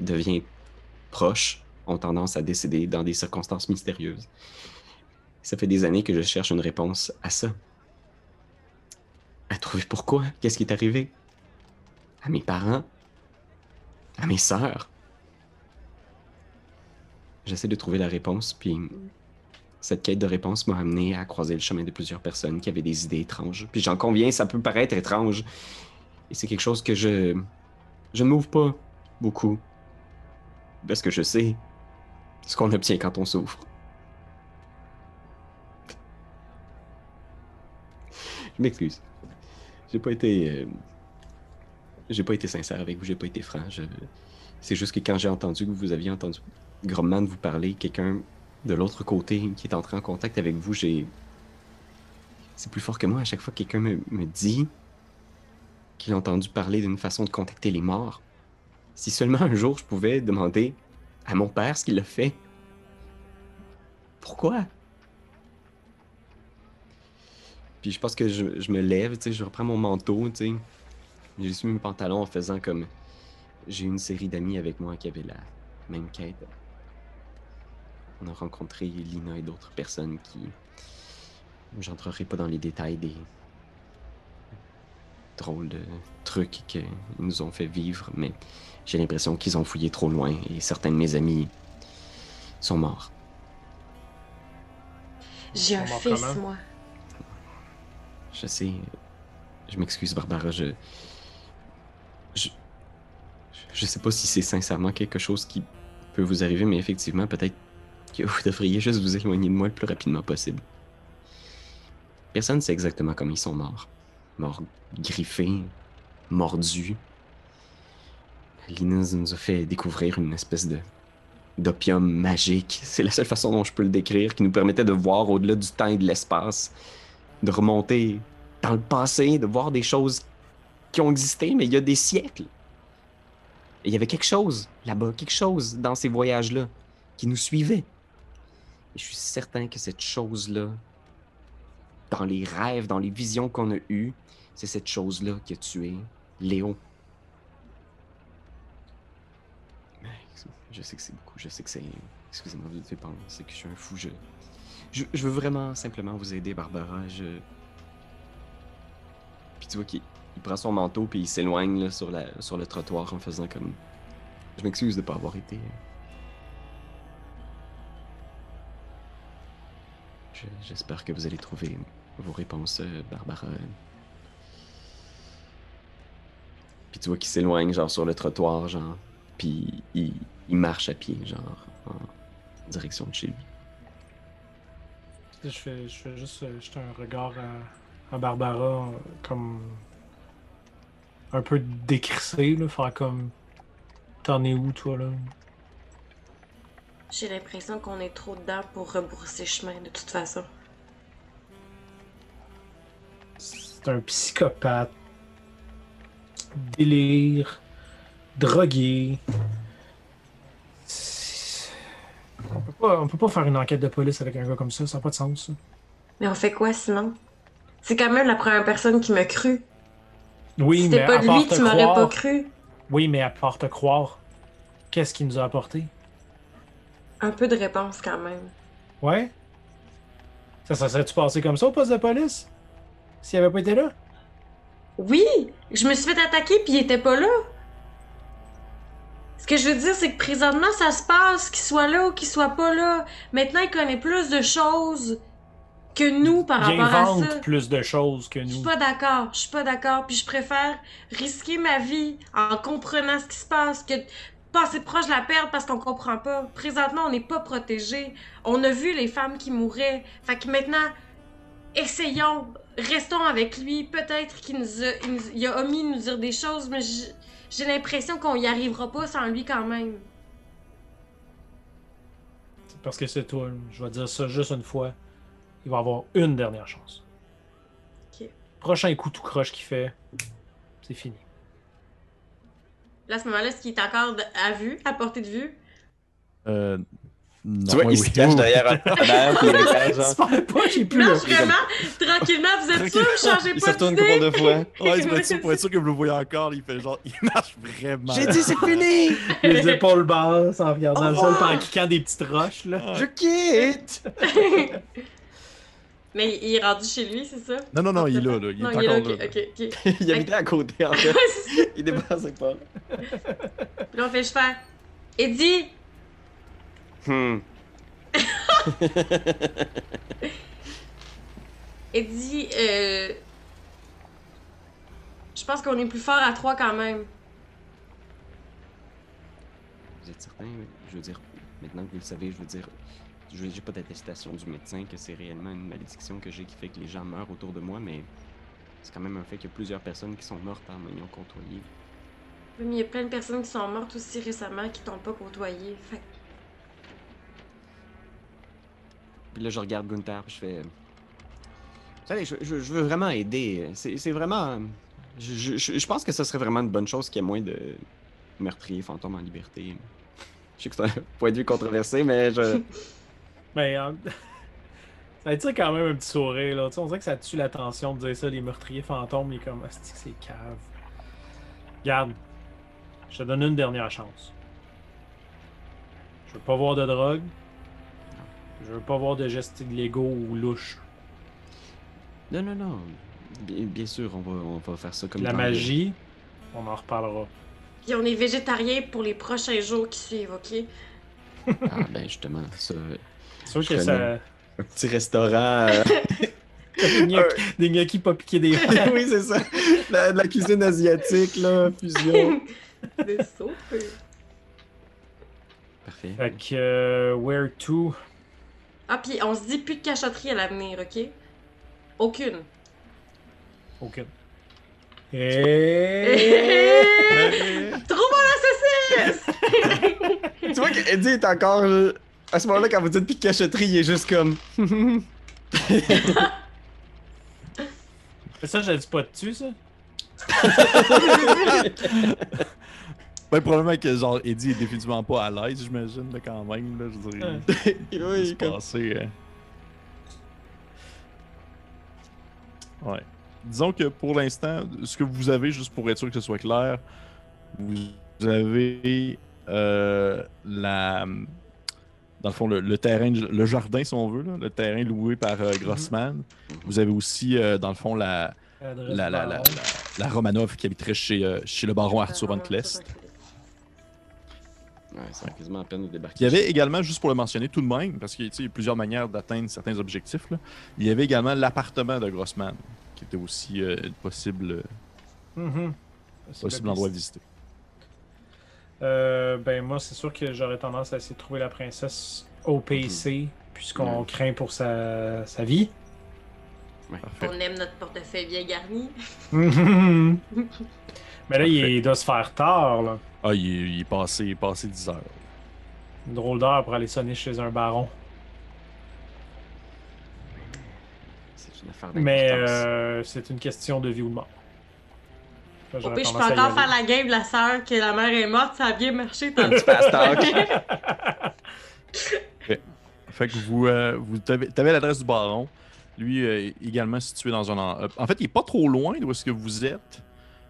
deviens proche ont tendance à décéder dans des circonstances mystérieuses. Ça fait des années que je cherche une réponse à ça. À trouver pourquoi, qu'est-ce qui est arrivé? À mes parents, à mes sœurs. J'essaie de trouver la réponse, puis cette quête de réponse m'a amené à croiser le chemin de plusieurs personnes qui avaient des idées étranges. Puis j'en conviens, ça peut paraître étrange. Et c'est quelque chose que je. Je ne m'ouvre pas beaucoup. Parce que je sais ce qu'on obtient quand on s'ouvre. Je m'excuse. J'ai pas été. euh, J'ai pas été sincère avec vous, j'ai pas été franc. C'est juste que quand j'ai entendu que vous aviez entendu Gromman vous parler, quelqu'un de l'autre côté qui est entré en contact avec vous, j'ai. C'est plus fort que moi. À chaque fois que quelqu'un me, me dit qu'il a entendu parler d'une façon de contacter les morts, si seulement un jour je pouvais demander à mon père ce qu'il a fait. Pourquoi? Puis je pense que je, je me lève, tu sais, je reprends mon manteau, tu sais. J'ai mis mes pantalons en faisant comme. J'ai une série d'amis avec moi qui avaient la même quête. On a rencontré Lina et d'autres personnes qui. J'entrerai pas dans les détails des, drôles de trucs qu'ils nous ont fait vivre, mais j'ai l'impression qu'ils ont fouillé trop loin et certains de mes amis sont morts. J'ai un fils, moi. Je sais. Je m'excuse, Barbara. Je. Je sais pas si c'est sincèrement quelque chose qui peut vous arriver, mais effectivement, peut-être que vous devriez juste vous éloigner de moi le plus rapidement possible. Personne ne sait exactement comment ils sont morts. Morts griffés, mordus. Linus nous a fait découvrir une espèce de d'opium magique. C'est la seule façon dont je peux le décrire, qui nous permettait de voir au-delà du temps et de l'espace, de remonter dans le passé, de voir des choses qui ont existé, mais il y a des siècles. Il y avait quelque chose là-bas, quelque chose dans ces voyages-là qui nous suivait. Et je suis certain que cette chose-là, dans les rêves, dans les visions qu'on a eues, c'est cette chose-là qui a tué Léo. Je sais que c'est beaucoup, je sais que c'est. Excusez-moi, vous devez penser que je suis un fou. Je... je, je veux vraiment simplement vous aider, Barbara. Je. Puis tu vois qu'il il prend son manteau puis il s'éloigne sur, la, sur le trottoir en faisant comme. Je m'excuse de pas avoir été. Je- J'espère que vous allez trouver vos réponses, euh, Barbara. Puis tu vois qu'il s'éloigne, genre, sur le trottoir, genre. Puis il, marche à pied, genre, en direction de chez lui. Je fais, je fais juste euh, un regard à, Barbara, euh, comme. Un peu décrissé, là, faire comme. T'en es où, toi, là? J'ai l'impression qu'on est trop dedans pour rebrousser chemin, de toute façon. C'est un psychopathe. Délire. Drogué. On peut, pas, on peut pas faire une enquête de police avec un gars comme ça, ça n'a pas de sens. ça. Mais on fait quoi sinon? C'est quand même la première personne qui m'a cru. Oui, C'était mais pas à part lui, te tu m'aurais croire- pas cru. Oui, mais à part te croire, qu'est-ce qu'il nous a apporté? Un peu de réponse quand même. Ouais? Ça, ça serait-tu passé comme ça au poste de police? S'il avait pas été là? Oui! Je me suis fait attaquer puis il était pas là. Ce que je veux dire, c'est que présentement, ça se passe, qu'il soit là ou qu'il soit pas là. Maintenant, il connaît plus de choses que nous par rapport à ça. plus de choses que Je suis nous. pas d'accord, je suis pas d'accord, puis je préfère risquer ma vie en comprenant ce qui se passe que passer proche de la perdre parce qu'on comprend pas. Présentement, on n'est pas protégé. On a vu les femmes qui mouraient. Fait que maintenant, essayons, restons avec lui. Peut-être qu'il nous a, il nous- il a omis de nous dire des choses, mais j'ai l'impression qu'on y arrivera pas sans lui quand même. Parce que c'est toi. Je vais dire ça juste une fois. Il va avoir une dernière chance. Ok. Prochain coup tout croche qu'il fait, c'est fini. Là, à ce moment-là, est-ce qu'il est encore de- à vue, à portée de vue? Euh, non, Tu vois, oui, il oui, se cache derrière <laughs> un puis il regarde, genre. Pas, j'ai plus Non, le. vraiment, tranquillement, vous êtes sûr, changez Il se pas retourne couple de fois. Ouais, pour être sûr, pour être sûr que vous le voyez encore, il fait genre, <laughs> il marche vraiment. J'ai dit, c'est fini! <laughs> Les épaules basses en regardant le sol, revoir. puis en cliquant des petites roches, là. Je quitte! Mais il est rendu chez lui, c'est ça? Non, non, non, il est là, là. Il non, est il est là, encore ok, là. ok, ok. <laughs> il habitait à côté, en fait. <laughs> Il dépassait pas. Puis là, on fait je fais. Eddie! Hmm. <laughs> Eddie, euh. Je pense qu'on est plus fort à trois quand même. Vous êtes certain? Je veux dire, maintenant que vous le savez, je veux dire, je j'ai pas d'attestation du médecin que c'est réellement une malédiction que j'ai qui fait que les gens meurent autour de moi, mais c'est quand même un fait qu'il y a plusieurs personnes qui sont mortes en m'ayant côtoyé. Oui, Mais il y a plein de personnes qui sont mortes aussi récemment qui t'ont pas côtoyé. Fait Puis là, je regarde Gunther, puis je fais. Vous savez, je, je- je veux vraiment aider. C'est vraiment. Je- je pense que ce serait vraiment une bonne chose qu'il y ait moins de meurtriers fantômes en liberté. Je sais que c'est un point de vue controversé, mais je. <laughs> Mais euh, <laughs> ça attire quand même un petit sourire, là. Tu sais, on dirait que ça tue l'attention de dire ça, les meurtriers fantômes, les comme, c'est cave. Regarde, je te donne une dernière chance. Je veux pas voir de drogue. Je veux pas voir de gestes illégaux ou louches. Non, non, non. Bien, bien sûr, on va, on va faire ça comme La dans- magie, on en reparlera. Puis on est végétarien pour les prochains jours qui suivent, ok? Ah, ben justement, ça. C'est sûr que ça. Un petit restaurant. euh, <laughs> Des gnocchis pas piqués des <laughs> oui, c'est ça. La, la cuisine asiatique, là, fusion. <laughs> Des soupes. Parfait. Fait que, euh, where to? Ah, puis on se dit plus de cachotterie à l'avenir, ok? Aucune. Aucune. Et... Trouve un assassin! tu vois qu'Eddie est encore. À ce moment-là, quand vous dites puis cachotterie, il est juste comme. <laughs> Ça, je le dis pas dessus, ça? <laughs> Ben, probablement que genre Eddie est définitivement pas à l'aise, j'imagine, là, quand même. Là, je dirais. oui, comme. passer, euh? Ouais. Disons que pour l'instant, ce que vous avez, juste pour être sûr que ce soit clair, vous avez euh, la. Dans le fond, le, le terrain, le jardin, si on veut, là, le terrain loué par euh, Grossman. Vous avez aussi, euh, dans le fond, la, la, la, la, baron. la- la Romanov qui habiterait chez, euh, chez le baron Arthur von Klest. Ouais, quasiment à peine de débarquer. Il y avait également, juste pour le mentionner tout de même, parce qu'il tu sais, il y a plusieurs manières d'atteindre certains objectifs, là, il y avait également l'appartement de Grossman, qui était aussi euh, possible, euh, Mhm. possible endroit à visiter. Euh, ben moi, c'est sûr que j'aurais tendance à essayer de trouver la princesse au PC, puisqu'on craint pour sa, sa vie. On aime notre portefeuille bien garni. <laughs> Mais là, il, Parfait. il doit se faire tard, là. Ah, il est, il est passé, il est passé 10 heures. Une drôle d'heure pour aller sonner chez un baron. C'est une affaire Mais euh, c'est une question de vie ou de mort. Là, Au j'aurais pire, je peux encore aller. faire la game de la sœur que la mère est morte, ça a bien marché. <laughs> Tant Fast talk. <laughs> Fait que vous, euh, vous t'avez l'adresse du baron. Lui, euh, également situé dans un. en- euh, En fait, il est pas trop loin d'où est-ce que vous êtes.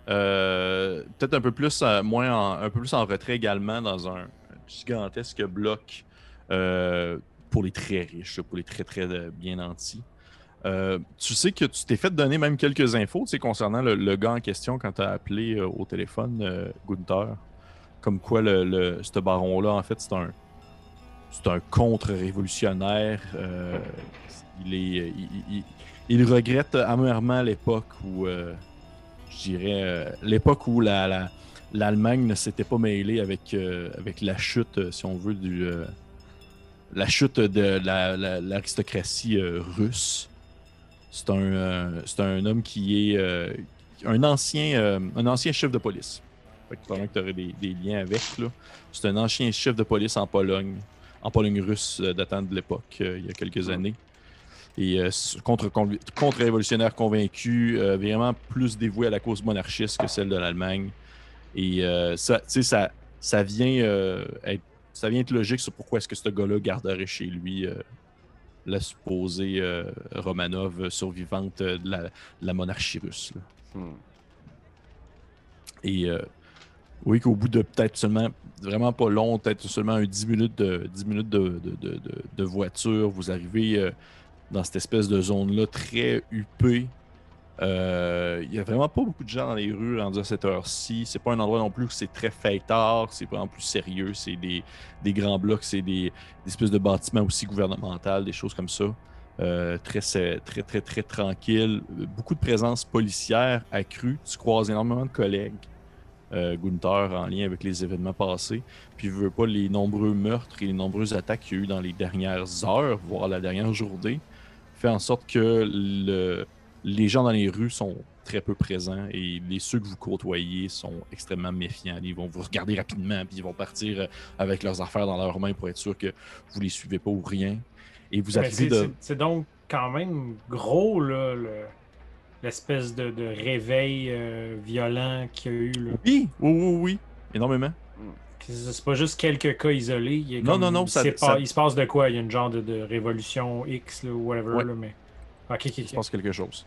Euh, Peut-être un peu plus, euh, moins en, un peu plus en retrait également dans un gigantesque bloc euh, pour les très riches, pour les très très euh, bien nantis. Euh, tu sais que tu t'es fait donner même quelques infos concernant le, gars en question quand tu as appelé euh, au téléphone, euh, Gunther. Comme quoi, le, ce baron-là, en fait, c'est un, c'est un contre-révolutionnaire. il, est, il, regrette amèrement l'époque où, je dirais, l'époque où la, la- l'Allemagne ne s'était pas mêlée avec, avec la chute, si on veut, du, la chute de la- la- l'aristocratie russe. C'est un, euh, c'est un homme qui est euh, un, ancien, euh, un ancien chef de police. Fait que probablement que tu aurais des, des liens avec. Là. C'est un ancien chef de police en Pologne, en Pologne russe datant de l'époque, il y a quelques Mm. années. Et contre, contre-révolutionnaire convaincu, vraiment plus dévoué à la cause monarchiste que celle de l'Allemagne. Et ça, ça, ça, vient, être, ça vient être logique sur pourquoi est-ce que ce gars-là garderait chez lui la supposée euh, Romanov survivante euh, de la, de la monarchie russe. Hmm. Et euh, oui, qu'au bout de peut-être seulement, vraiment pas long, peut-être seulement un 10 minutes de, 10 minutes de- de- de voiture, vous arrivez euh, dans cette espèce de zone-là très huppée. Euh, Il y a vraiment pas beaucoup de gens dans les rues rendus à cette heure-ci. C'est pas un endroit non plus où c'est très fêtard, c'est vraiment plus sérieux. C'est des, grands blocs, c'est des, espèces de bâtiments aussi gouvernementaux, des choses comme ça. Euh, très, très, très, très, très tranquille. Beaucoup de présence policière accrue. Tu croises énormément de collègues. euh, Gunther en lien avec les événements passés. Puis, je veux pas les nombreux meurtres et les nombreuses attaques qu'il y a eu dans les dernières heures, voire la dernière journée, fait en sorte que le- les gens dans les rues sont très peu présents et les ceux que vous côtoyez sont extrêmement méfiants. Ils vont vous regarder rapidement, puis ils vont partir euh, avec leurs affaires dans leurs mains pour être sûr que vous les suivez pas ou rien. Et vous arrivez c'est- de. c'est- donc quand même gros, là, le- l'espèce de, de réveil euh, violent qu'il y a eu. Là. Oui, oui, oui, oui, énormément. C'est pas juste quelques cas isolés. Il y a Non, comme- non, non, il ça- s'est ça- pas- Il se passe de quoi? Il y a une genre de, de révolution X ou whatever. Ouais. Là, mais... Il se passe quelque chose.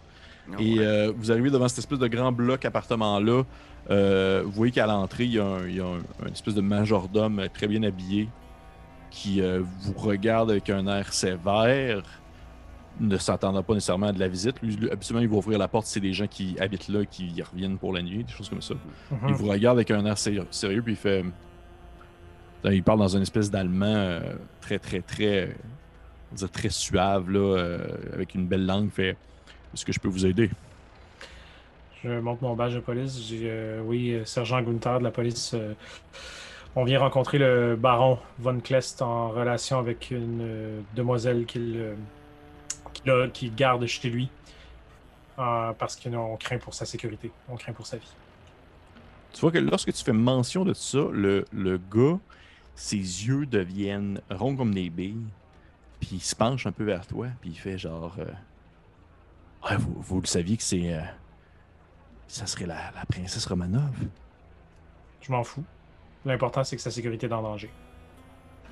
Non, Et ouais. euh, vous arrivez devant cette espèce de grand bloc appartement-là. Euh, vous voyez qu'à l'entrée, il y a, un, il y a un- un espèce de majordome très bien habillé qui euh, vous regarde avec un air sévère. ne s'attendant pas nécessairement à de la visite. Lui, lui, habituellement, il va ouvrir la porte si c'est des gens qui habitent là, qui y reviennent pour la nuit, des choses comme ça. Mhm. Il vous regarde avec un air séri- sérieux, puis il fait. Il parle dans une espèce d'allemand euh, très, très, très. On dire très suave, là, euh, avec une belle langue. Fait Est-ce que je peux vous aider? Je monte mon badge de police. J'ai, euh, oui, euh, sergent Gunther de la police. on vient rencontrer le baron Von Klest en relation avec une demoiselle qu'il qu'il garde chez lui. Parce qu'on craint pour sa sécurité. On craint pour sa vie. Tu vois que lorsque tu fais mention de ça, le, le gars, ses yeux deviennent ronds comme des billes, puis il se penche un peu vers toi, puis il fait genre. euh, Ouais, vous, vous le saviez que c'est. euh, ça serait la, la princesse Romanov? Je m'en fous. L'important, c'est que sa sécurité est en danger.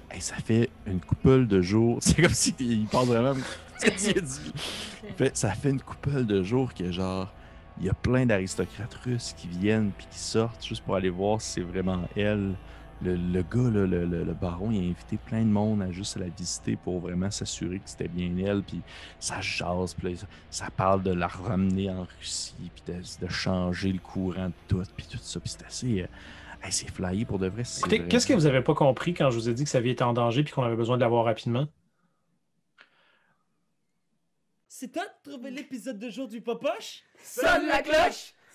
Hey, ça fait une couple de jours. <laughs> C'est comme si il pense vraiment ce que tu as dit. Fait, ça fait une couple de jours que genre. Il y a plein d'aristocrates russes qui viennent puis qui sortent juste pour aller voir si c'est vraiment elle. Le, le gars, là, le, le- le baron, il a invité plein de monde à juste la visiter pour vraiment s'assurer que c'était bien elle. Puis ça jase, puis là, ça, parle de la ramener en Russie, puis de, de changer le courant de tout, puis tout ça. Puis c'est assez. euh, hey, c'est flyé pour de vrai. Écoutez, qu'est-ce que vous avez pas compris quand je vous ai dit que sa vie était en danger et qu'on avait besoin de l'avoir rapidement? C'est toi de trouver l'épisode de jour du Popoche? Sonne la cloche!